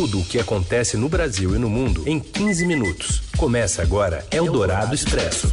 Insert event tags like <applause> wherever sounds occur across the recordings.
Tudo o que acontece no Brasil e no mundo em 15 minutos. Começa agora Eldorado Expresso.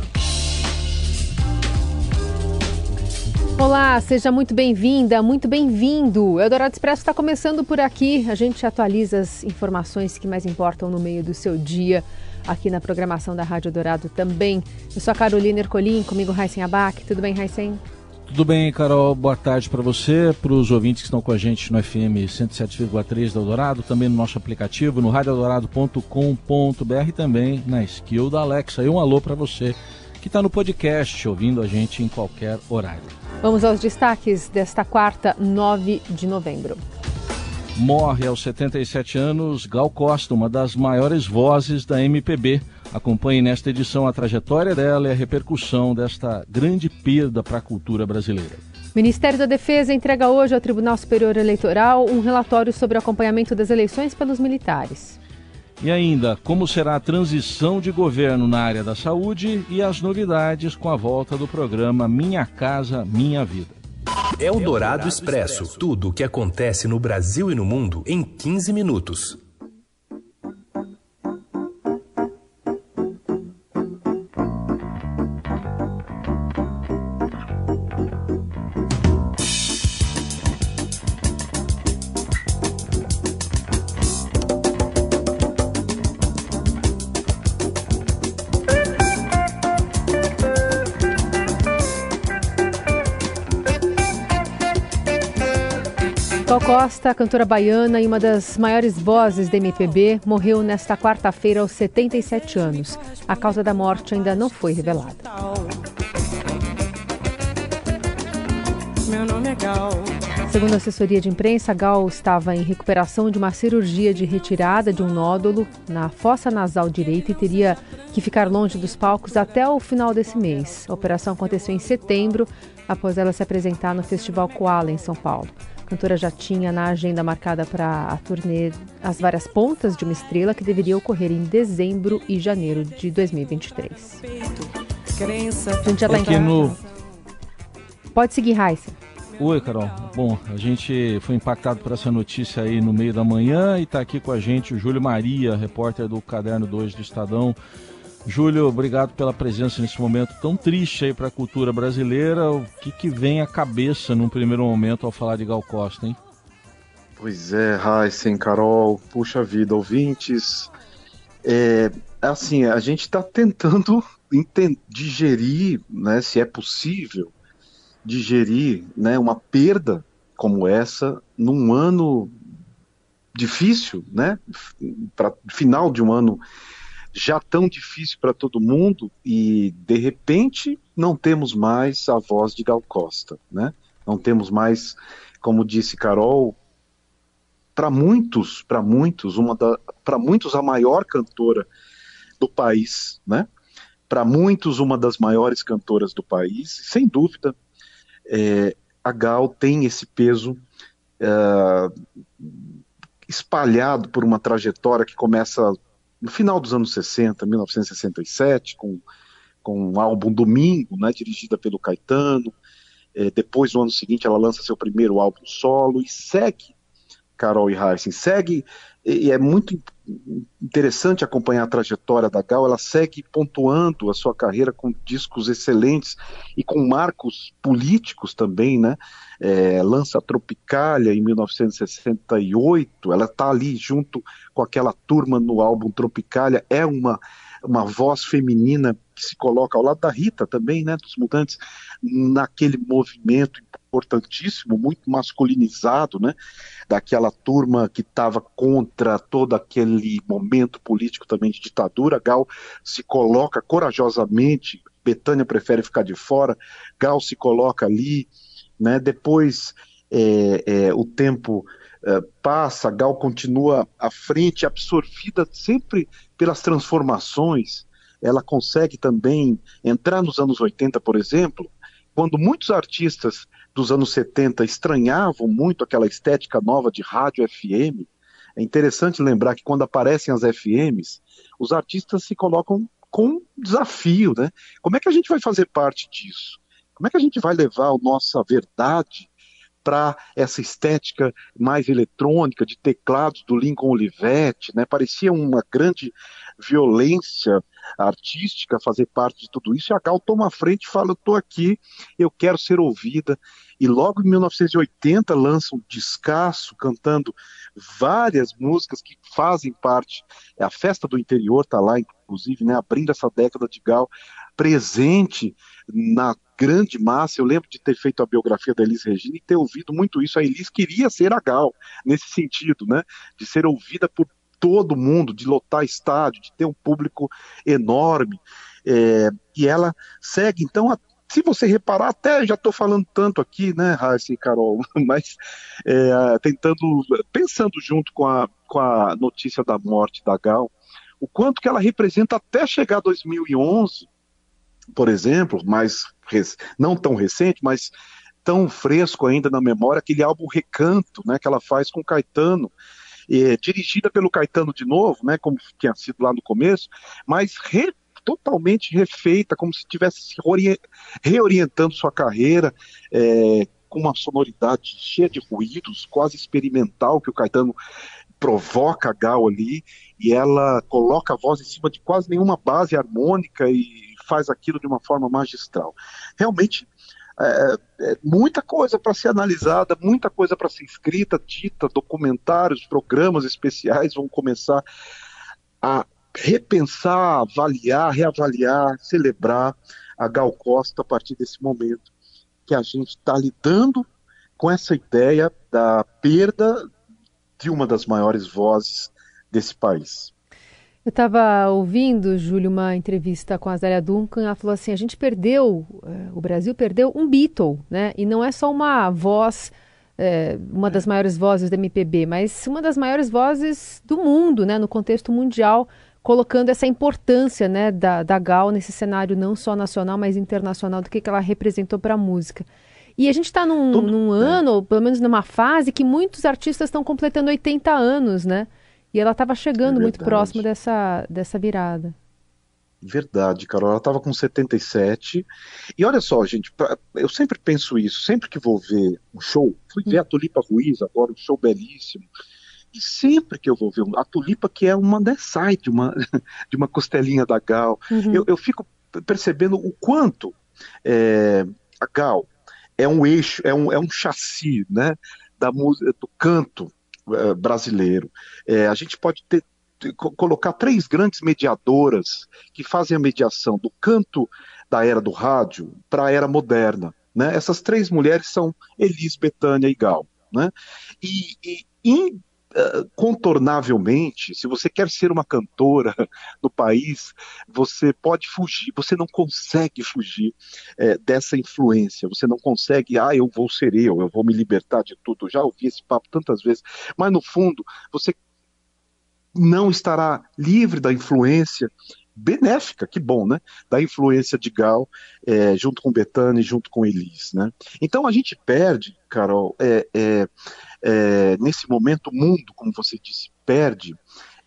Olá, seja muito bem-vinda, muito bem-vindo. Eldorado Expresso está começando por aqui. A gente atualiza as informações que mais importam no meio do seu dia aqui na programação da Rádio Dourado também. Eu sou a Carolina Ercolim, comigo Raíssen Abac. Tudo bem, Raíssen? Tudo bem, Carol? Boa tarde para você, para os ouvintes que estão com a gente no FM 107,3 da Eldorado, também no nosso aplicativo, no radioeldorado.com.br e também na skill da Alexa. E um alô para você que está no podcast, ouvindo a gente em qualquer horário. Vamos aos destaques desta quarta, 9 de novembro. Morre aos 77 anos Gal Costa, uma das maiores vozes da MPB. Acompanhe nesta edição a trajetória dela e a repercussão desta grande perda para a cultura brasileira. Ministério da Defesa entrega hoje ao Tribunal Superior Eleitoral um relatório sobre o acompanhamento das eleições pelos militares. E ainda, como será a transição de governo na área da saúde e as novidades com a volta do programa Minha Casa Minha Vida. Eldorado Expresso tudo o que acontece no Brasil e no mundo em 15 minutos. Gal Costa, cantora baiana e uma das maiores vozes da MPB, morreu nesta quarta-feira aos 77 anos. A causa da morte ainda não foi revelada. Meu nome é. Segundo a assessoria de imprensa, Gal estava em recuperação de uma cirurgia de retirada de um nódulo na fossa nasal direita e teria que ficar longe dos palcos até o final desse mês. A operação aconteceu em setembro, após ela se apresentar no Festival Koala, em São Paulo. A cantora já tinha na agenda marcada para a turnê As Várias Pontas de uma Estrela, que deveria ocorrer em dezembro e janeiro de 2023. A gente já está Aqui no... Pode seguir, Raíssa. Oi, Carol. Bom, a gente foi impactado por essa notícia aí no meio da manhã e está aqui com a gente o Júlio Maria, repórter do Caderno 2 do Estadão. Júlio, obrigado pela presença nesse momento tão triste aí para a cultura brasileira. O que, que vem à cabeça num primeiro momento ao falar de Gal Costa, hein? Pois é, Heisen, Carol, puxa vida, ouvintes. É, assim, a gente está tentando digerir, né, se é possível, digerir né, uma perda como essa num ano difícil, né, para final de um ano já tão difícil para todo mundo e de repente não temos mais a voz de Gal Costa, né? Não temos mais, como disse Carol, para muitos, para muitos, uma da, para muitos a maior cantora do país, né? Para muitos uma das maiores cantoras do país, sem dúvida, é, a Gal tem esse peso é, espalhado por uma trajetória que começa no final dos anos 60, 1967, com, com um álbum Domingo, né, dirigida pelo Caetano. É, depois, no ano seguinte, ela lança seu primeiro álbum solo e segue, Carol e Heisen, segue, e é muito interessante acompanhar a trajetória da Gal, ela segue pontuando a sua carreira com discos excelentes e com marcos políticos também, né? É, lança Tropicália em 1968, ela está ali junto com aquela turma no álbum Tropicália, é uma, uma voz feminina que se coloca ao lado da Rita também, né, dos Mutantes, naquele movimento importantíssimo, muito masculinizado, né, daquela turma que estava contra todo aquele momento político também de ditadura. Gal se coloca corajosamente, Betânia prefere ficar de fora, Gal se coloca ali, né, depois é, é, o tempo é, passa, Gal continua à frente, absorvida sempre pelas transformações, ela consegue também entrar nos anos 80, por exemplo, quando muitos artistas dos anos 70 estranhavam muito aquela estética nova de rádio FM, é interessante lembrar que quando aparecem as FMs, os artistas se colocam com um desafio, né? Como é que a gente vai fazer parte disso? Como é que a gente vai levar a nossa verdade para essa estética mais eletrônica de teclados do Lincoln Olivetti, né? Parecia uma grande violência artística fazer parte de tudo isso. E a Gal toma a frente e fala: Eu estou aqui, eu quero ser ouvida. E logo em 1980 lança um descasso cantando várias músicas que fazem parte. É a festa do interior está lá, inclusive, né, abrindo essa década de Gal, presente na grande massa. Eu lembro de ter feito a biografia da Elis Regina e ter ouvido muito isso. A Elis queria ser a Gal, nesse sentido, né, de ser ouvida por todo mundo, de lotar estádio, de ter um público enorme. É, e ela segue, então, a se você reparar, até já estou falando tanto aqui, né, Raíssa e Carol, <laughs> mas é, tentando, pensando junto com a, com a notícia da morte da Gal, o quanto que ela representa até chegar a 2011, por exemplo, mais não tão recente, mas tão fresco ainda na memória, aquele álbum Recanto, né, que ela faz com Caetano, é, dirigida pelo Caetano de novo, né, como tinha sido lá no começo, mas re, totalmente refeita, como se estivesse se reorientando sua carreira, é, com uma sonoridade cheia de ruídos, quase experimental, que o Caetano provoca a Gal ali, e ela coloca a voz em cima de quase nenhuma base harmônica e faz aquilo de uma forma magistral. Realmente, é, é muita coisa para ser analisada, muita coisa para ser escrita, dita, documentários, programas especiais vão começar a repensar, avaliar, reavaliar, celebrar a Gal Costa a partir desse momento que a gente está lidando com essa ideia da perda de uma das maiores vozes desse país. Eu estava ouvindo, Júlio, uma entrevista com a Zélia Duncan. Ela falou assim: a gente perdeu, eh, o Brasil perdeu um Beatle, né? E não é só uma voz, é, uma das maiores vozes da MPB, mas uma das maiores vozes do mundo, né? No contexto mundial colocando essa importância né, da, da Gal nesse cenário não só nacional, mas internacional, do que, que ela representou para a música. E a gente está num, num ano, ou pelo menos numa fase, que muitos artistas estão completando 80 anos, né? E ela estava chegando é muito próximo dessa, dessa virada. Verdade, Carol. Ela estava com 77. E olha só, gente, eu sempre penso isso, sempre que vou ver um show, fui ver hum. a Tulipa Ruiz agora, um show belíssimo. E sempre que eu vou ver a tulipa, que é uma né, sai de uma, <laughs> de uma costelinha da Gal, uhum. eu, eu, fico percebendo o quanto é, a Gal é um eixo, é um, é um chassi né, da música, do canto brasileiro. É, a gente pode ter, colocar três grandes mediadoras que fazem a mediação do canto da era do rádio para a era moderna. Né? Essas três mulheres são Elis, Betânia e Gal. Né? E, e contornavelmente, se você quer ser uma cantora <laughs> no país, você pode fugir, você não consegue fugir é, dessa influência, você não consegue, ah, eu vou ser eu, eu vou me libertar de tudo. Já ouvi esse papo tantas vezes, mas no fundo, você não estará livre da influência benéfica, que bom, né? Da influência de Gal, é, junto com Betânia e junto com Elis, né? Então a gente perde, Carol, é, é, é, nesse momento o mundo, como você disse, perde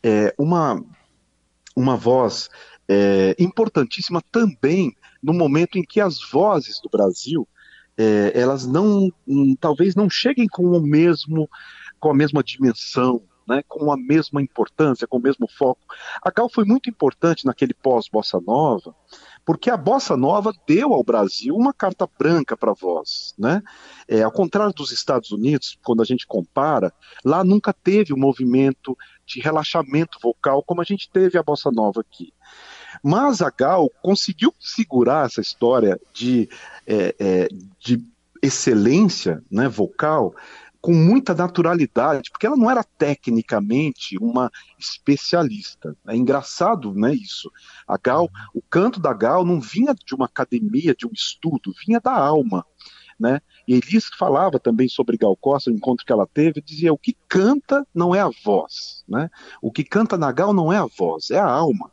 é, uma, uma voz é, importantíssima também no momento em que as vozes do Brasil elas não hum, talvez não cheguem com o mesmo com a mesma dimensão né, com a mesma importância, com o mesmo foco. A Gal foi muito importante naquele pós-bossa nova, porque a bossa nova deu ao Brasil uma carta branca para voz, né? É, ao contrário dos Estados Unidos, quando a gente compara, lá nunca teve um movimento de relaxamento vocal como a gente teve a bossa nova aqui. Mas a Gal conseguiu segurar essa história de, é, é, de excelência né, vocal com muita naturalidade, porque ela não era tecnicamente uma especialista. É engraçado, né, isso. A Gal, o canto da Gal não vinha de uma academia, de um estudo, vinha da alma, né? E Elis falava também sobre Gal Costa, o encontro que ela teve, dizia: o que canta não é a voz, né? O que canta na Gal não é a voz, é a alma.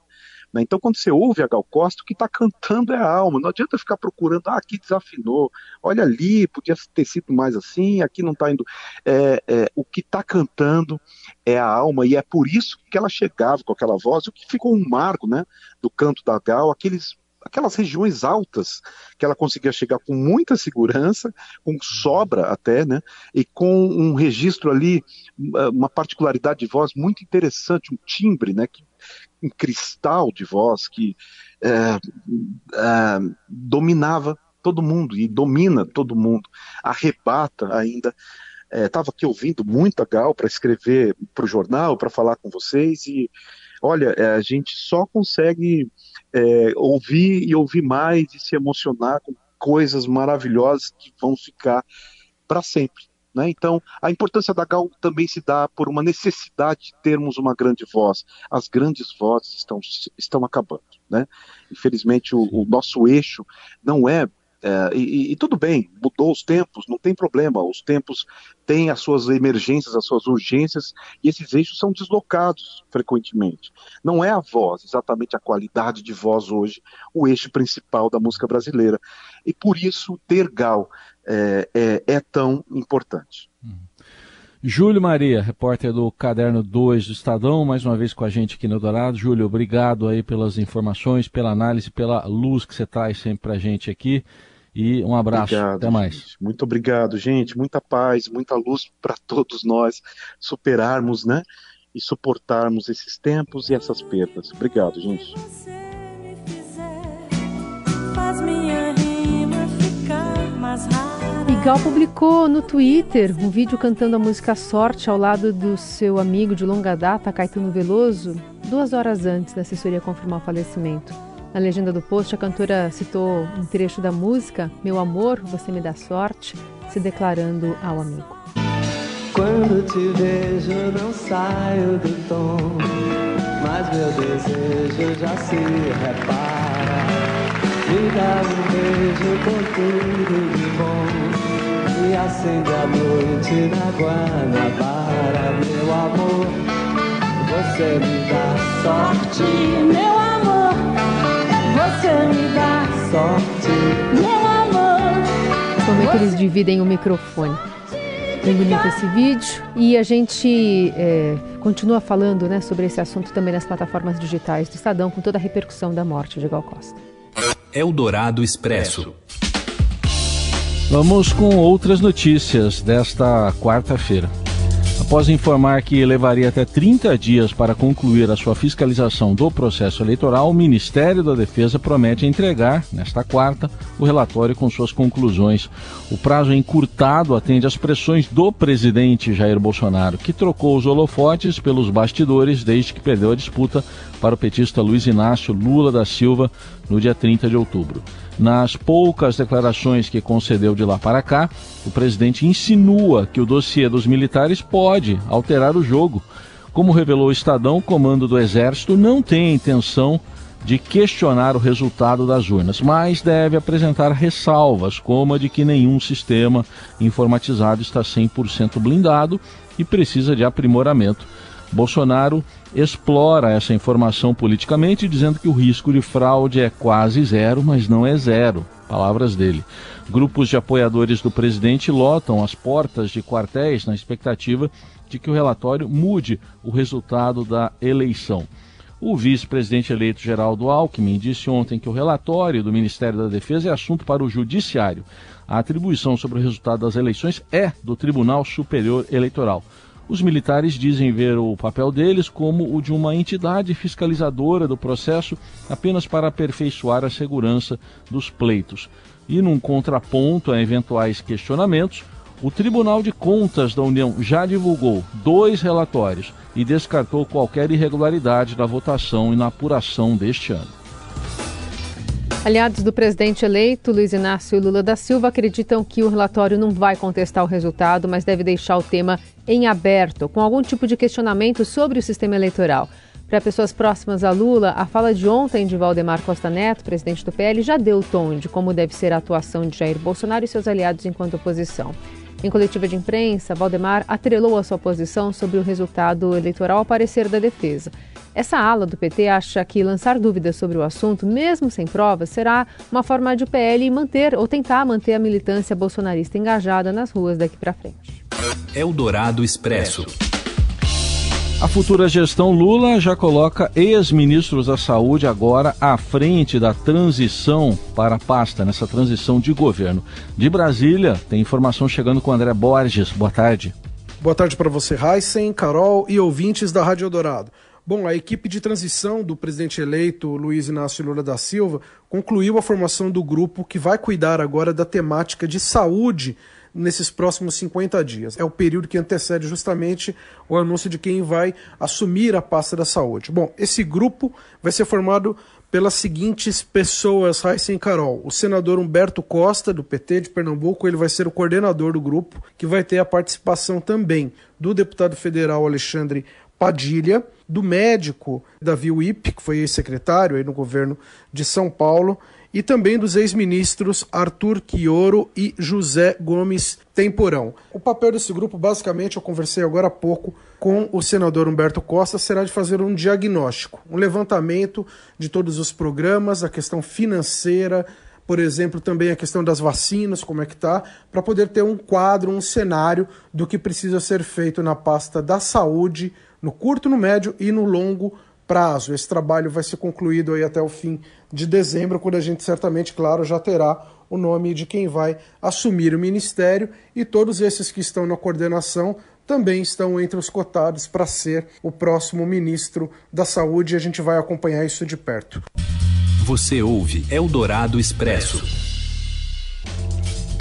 Né? Então, quando você ouve a Gal Costa, o que está cantando é a alma. Não adianta ficar procurando, ah, aqui desafinou, olha ali, podia ter sido mais assim, aqui não está indo. É, é, o que está cantando é a alma, e é por isso que ela chegava com aquela voz, o que ficou um marco né, do canto da Gal, aqueles aquelas regiões altas que ela conseguia chegar com muita segurança, com sobra até, né? E com um registro ali, uma particularidade de voz muito interessante, um timbre, né? Que, um cristal de voz que é, é, dominava todo mundo e domina todo mundo, arrebata ainda estava é, aqui ouvindo muito a Gal para escrever para o jornal, para falar com vocês, e olha, é, a gente só consegue é, ouvir e ouvir mais e se emocionar com coisas maravilhosas que vão ficar para sempre. Né? Então, a importância da Gal também se dá por uma necessidade de termos uma grande voz. As grandes vozes estão, estão acabando. Né? Infelizmente, o, o nosso eixo não é é, e, e, tudo bem, mudou os tempos, não tem problema. Os tempos têm as suas emergências, as suas urgências, e esses eixos são deslocados frequentemente. Não é a voz, exatamente a qualidade de voz hoje, o eixo principal da música brasileira. E por isso, ter Gal é, é, é tão importante. Uhum. Júlio Maria, repórter do Caderno 2 do Estadão, mais uma vez com a gente aqui no Dourado. Júlio, obrigado aí pelas informações, pela análise, pela luz que você traz sempre para a gente aqui. E um abraço. Obrigado, Até mais. Gente. Muito obrigado, gente. Muita paz, muita luz para todos nós superarmos, né? E suportarmos esses tempos e essas perdas. Obrigado, gente. Gal publicou no Twitter um vídeo cantando a música Sorte ao lado do seu amigo de longa data, Caetano Veloso, duas horas antes da assessoria confirmar o falecimento. Na legenda do post, a cantora citou um trecho da música Meu amor, você me dá sorte, se declarando ao amigo. Quando te vejo, não saio do tom, mas meu desejo já se repara. Me dá um beijo com tudo de bom e acende a noite na Guanabara, meu amor. Você me dá sorte, meu amor. Você me dá sorte, meu amor. Como é que eles dividem o microfone? Bem bonito esse vídeo. E a gente é, continua falando né, sobre esse assunto também nas plataformas digitais do Estadão, com toda a repercussão da morte de Gal Costa. Eldorado Expresso. Vamos com outras notícias desta quarta-feira. Após informar que levaria até 30 dias para concluir a sua fiscalização do processo eleitoral, o Ministério da Defesa promete entregar, nesta quarta, o relatório com suas conclusões. O prazo encurtado atende às pressões do presidente Jair Bolsonaro, que trocou os holofotes pelos bastidores desde que perdeu a disputa para o petista Luiz Inácio Lula da Silva no dia 30 de outubro. Nas poucas declarações que concedeu de lá para cá, o presidente insinua que o dossiê dos militares pode alterar o jogo. Como revelou o Estadão, o comando do Exército não tem intenção de questionar o resultado das urnas, mas deve apresentar ressalvas, como a de que nenhum sistema informatizado está 100% blindado e precisa de aprimoramento. Bolsonaro explora essa informação politicamente, dizendo que o risco de fraude é quase zero, mas não é zero. Palavras dele. Grupos de apoiadores do presidente lotam as portas de quartéis na expectativa de que o relatório mude o resultado da eleição. O vice-presidente eleito Geraldo Alckmin disse ontem que o relatório do Ministério da Defesa é assunto para o Judiciário. A atribuição sobre o resultado das eleições é do Tribunal Superior Eleitoral. Os militares dizem ver o papel deles como o de uma entidade fiscalizadora do processo apenas para aperfeiçoar a segurança dos pleitos. E num contraponto a eventuais questionamentos, o Tribunal de Contas da União já divulgou dois relatórios e descartou qualquer irregularidade na votação e na apuração deste ano. Aliados do presidente eleito, Luiz Inácio Lula da Silva, acreditam que o relatório não vai contestar o resultado, mas deve deixar o tema em aberto, com algum tipo de questionamento sobre o sistema eleitoral. Para pessoas próximas a Lula, a fala de ontem de Valdemar Costa Neto, presidente do PL, já deu o tom de como deve ser a atuação de Jair Bolsonaro e seus aliados enquanto oposição. Em coletiva de imprensa, Valdemar atrelou a sua posição sobre o resultado eleitoral ao parecer da defesa. Essa ala do PT acha que lançar dúvidas sobre o assunto, mesmo sem provas, será uma forma de o PL manter ou tentar manter a militância bolsonarista engajada nas ruas daqui para frente. Eldorado Expresso. A futura gestão Lula já coloca ex-ministros da saúde agora à frente da transição para a pasta, nessa transição de governo. De Brasília, tem informação chegando com André Borges. Boa tarde. Boa tarde para você, Heisen, Carol e ouvintes da Rádio Eldorado. Bom, a equipe de transição do presidente eleito Luiz Inácio Lula da Silva concluiu a formação do grupo que vai cuidar agora da temática de saúde nesses próximos 50 dias. É o período que antecede justamente o anúncio de quem vai assumir a pasta da saúde. Bom, esse grupo vai ser formado pelas seguintes pessoas, Raíssa e Carol. O senador Humberto Costa, do PT de Pernambuco, ele vai ser o coordenador do grupo, que vai ter a participação também do deputado federal Alexandre Padilha, do médico Davi Wip, que foi ex-secretário aí no governo de São Paulo, e também dos ex-ministros Arthur Quioro e José Gomes Temporão. O papel desse grupo, basicamente, eu conversei agora há pouco com o senador Humberto Costa, será de fazer um diagnóstico, um levantamento de todos os programas, a questão financeira, por exemplo, também a questão das vacinas, como é que está, para poder ter um quadro, um cenário do que precisa ser feito na pasta da saúde, no curto, no médio e no longo prazo. Esse trabalho vai ser concluído aí até o fim de dezembro, quando a gente certamente, claro, já terá o nome de quem vai assumir o ministério e todos esses que estão na coordenação também estão entre os cotados para ser o próximo ministro da Saúde e a gente vai acompanhar isso de perto. Você ouve Eldorado Expresso.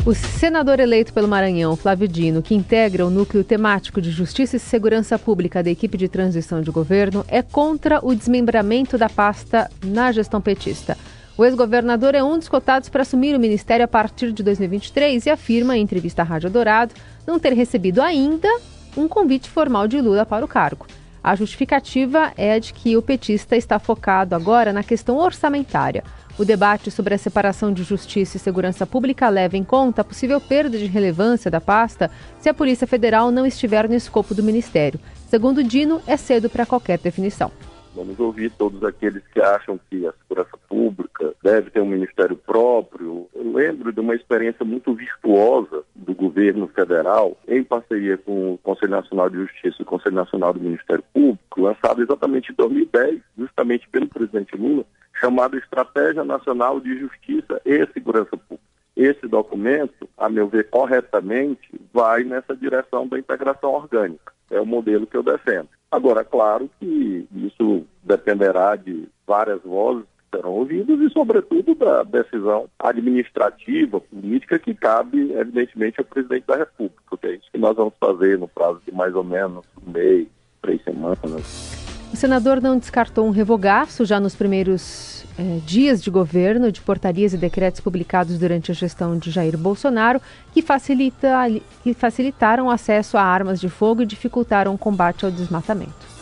O senador eleito pelo Maranhão, Flávio Dino, que integra o núcleo temático de Justiça e Segurança Pública da equipe de transição de governo, é contra o desmembramento da pasta na gestão petista. O ex-governador é um dos cotados para assumir o ministério a partir de 2023 e afirma, em entrevista à Rádio Dourado, não ter recebido ainda um convite formal de Lula para o cargo. A justificativa é a de que o petista está focado agora na questão orçamentária. O debate sobre a separação de justiça e segurança pública leva em conta a possível perda de relevância da pasta se a Polícia Federal não estiver no escopo do Ministério. Segundo Dino, é cedo para qualquer definição. Vamos ouvir todos aqueles que acham que a segurança pública deve ter um ministério próprio. Eu lembro de uma experiência muito virtuosa do governo federal, em parceria com o Conselho Nacional de Justiça e o Conselho Nacional do Ministério Público, lançado exatamente em 2010, justamente pelo presidente Lula, chamado Estratégia Nacional de Justiça e Segurança Pública. Esse documento, a meu ver, corretamente, vai nessa direção da integração orgânica. É o modelo que eu defendo. Agora, claro que isso dependerá de várias vozes que serão ouvidas e, sobretudo, da decisão administrativa, política, que cabe, evidentemente, ao presidente da República. Porque é isso que nós vamos fazer no prazo de mais ou menos um mês, três semanas. O senador não descartou um revogaço já nos primeiros eh, dias de governo de portarias e decretos publicados durante a gestão de Jair Bolsonaro que, facilita, que facilitaram o acesso a armas de fogo e dificultaram o combate ao desmatamento.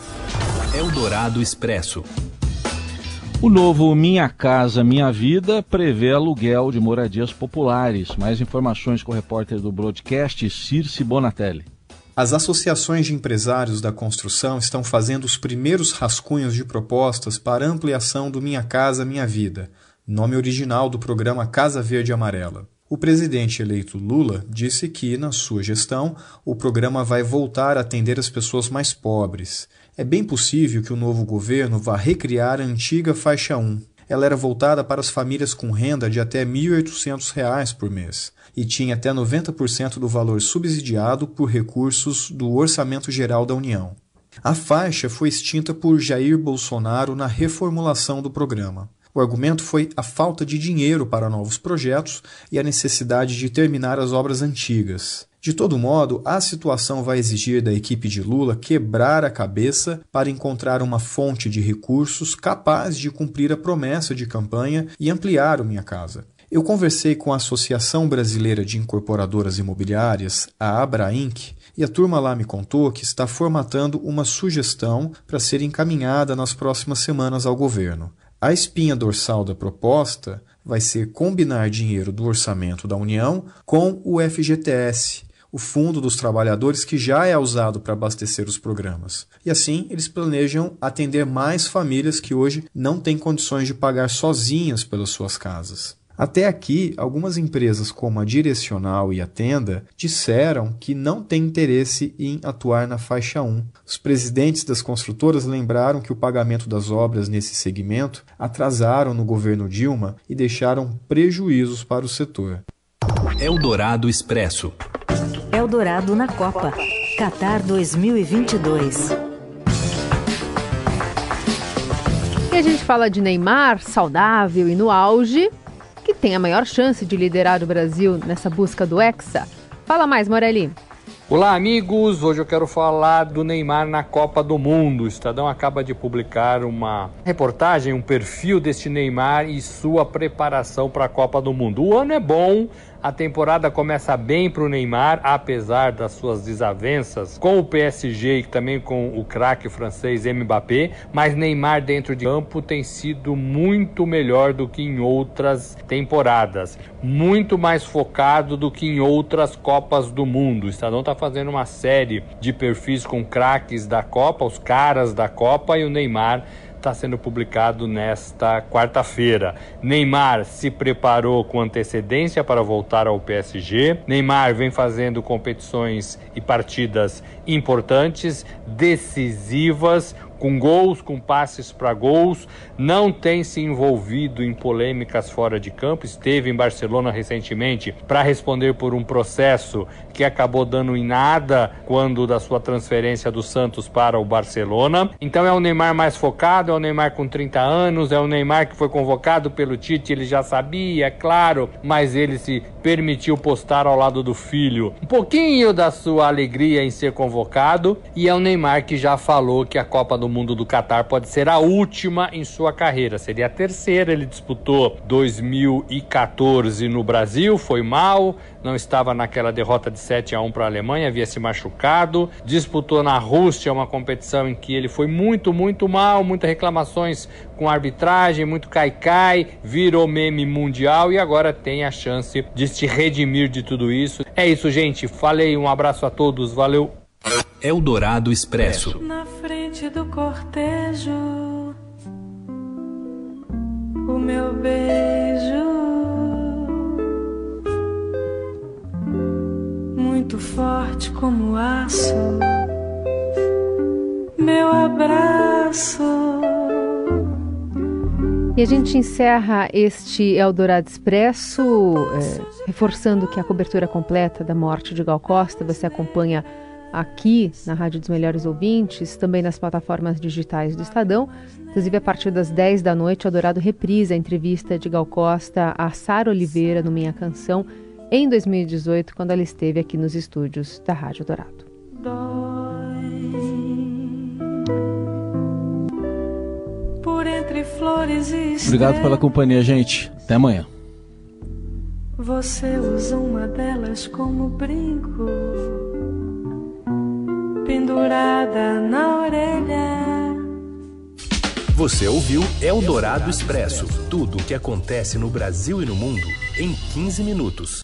Eldorado Expresso. O novo Minha Casa Minha Vida prevê aluguel de moradias populares. Mais informações com o repórter do broadcast Circe Bonatelli. As associações de empresários da construção estão fazendo os primeiros rascunhos de propostas para ampliação do Minha Casa Minha Vida, nome original do programa Casa Verde Amarela. O presidente eleito Lula disse que, na sua gestão, o programa vai voltar a atender as pessoas mais pobres. É bem possível que o novo governo vá recriar a antiga faixa 1. Ela era voltada para as famílias com renda de até R$ 1.800 por mês e tinha até 90% do valor subsidiado por recursos do Orçamento Geral da União. A faixa foi extinta por Jair Bolsonaro na reformulação do programa. O argumento foi a falta de dinheiro para novos projetos e a necessidade de terminar as obras antigas. De todo modo, a situação vai exigir da equipe de Lula quebrar a cabeça para encontrar uma fonte de recursos capaz de cumprir a promessa de campanha e ampliar o Minha Casa. Eu conversei com a Associação Brasileira de Incorporadoras Imobiliárias, a Abrainc, e a turma lá me contou que está formatando uma sugestão para ser encaminhada nas próximas semanas ao governo. A espinha dorsal da proposta vai ser combinar dinheiro do orçamento da União com o FGTS, o Fundo dos Trabalhadores que já é usado para abastecer os programas. E assim, eles planejam atender mais famílias que hoje não têm condições de pagar sozinhas pelas suas casas. Até aqui, algumas empresas como a Direcional e a Tenda disseram que não têm interesse em atuar na faixa 1. Os presidentes das construtoras lembraram que o pagamento das obras nesse segmento atrasaram no governo Dilma e deixaram prejuízos para o setor. Eldorado Expresso. Eldorado na Copa. Qatar 2022. E a gente fala de Neymar, saudável e no auge, tem a maior chance de liderar o Brasil nessa busca do Hexa. Fala mais, Morelli. Olá, amigos! Hoje eu quero falar do Neymar na Copa do Mundo. O Estadão acaba de publicar uma reportagem, um perfil deste Neymar e sua preparação para a Copa do Mundo. O ano é bom, a temporada começa bem para o Neymar, apesar das suas desavenças com o PSG e também com o craque francês Mbappé, mas Neymar dentro de campo tem sido muito melhor do que em outras temporadas, muito mais focado do que em outras Copas do Mundo. O Estadão está fazendo uma série de perfis com craques da Copa, os caras da Copa e o Neymar está sendo publicado nesta quarta-feira. Neymar se preparou com antecedência para voltar ao PSG. Neymar vem fazendo competições e partidas importantes, decisivas com gols, com passes para gols, não tem se envolvido em polêmicas fora de campo, esteve em Barcelona recentemente para responder por um processo que acabou dando em nada quando da sua transferência do Santos para o Barcelona. Então é o Neymar mais focado, é o Neymar com 30 anos, é o Neymar que foi convocado pelo Tite, ele já sabia, é claro, mas ele se permitiu postar ao lado do filho um pouquinho da sua alegria em ser convocado e é o Neymar que já falou que a Copa do Mundo do Catar pode ser a última em sua carreira. Seria a terceira. Ele disputou 2014 no Brasil, foi mal, não estava naquela derrota de 7 a 1 para a Alemanha, havia se machucado. Disputou na Rússia uma competição em que ele foi muito, muito mal, muitas reclamações com arbitragem, muito cai-cai, virou meme mundial e agora tem a chance de se redimir de tudo isso. É isso, gente. Falei, um abraço a todos, valeu. Eldorado Expresso. Na frente do cortejo, o meu beijo, muito forte como aço, meu abraço. E a gente encerra este Eldorado Expresso, é, reforçando que a cobertura completa da morte de Gal Costa você acompanha aqui na Rádio dos Melhores Ouvintes, também nas plataformas digitais do Estadão. Inclusive, a partir das 10 da noite, o Adorado reprisa a entrevista de Gal Costa a Sara Oliveira no Minha Canção, em 2018, quando ela esteve aqui nos estúdios da Rádio Dourado. Por entre flores e Obrigado pela companhia, gente. Até amanhã. Você usa uma delas como brinco pendurada na orelha. Você ouviu Eldorado Expresso tudo o que acontece no Brasil e no mundo em 15 minutos.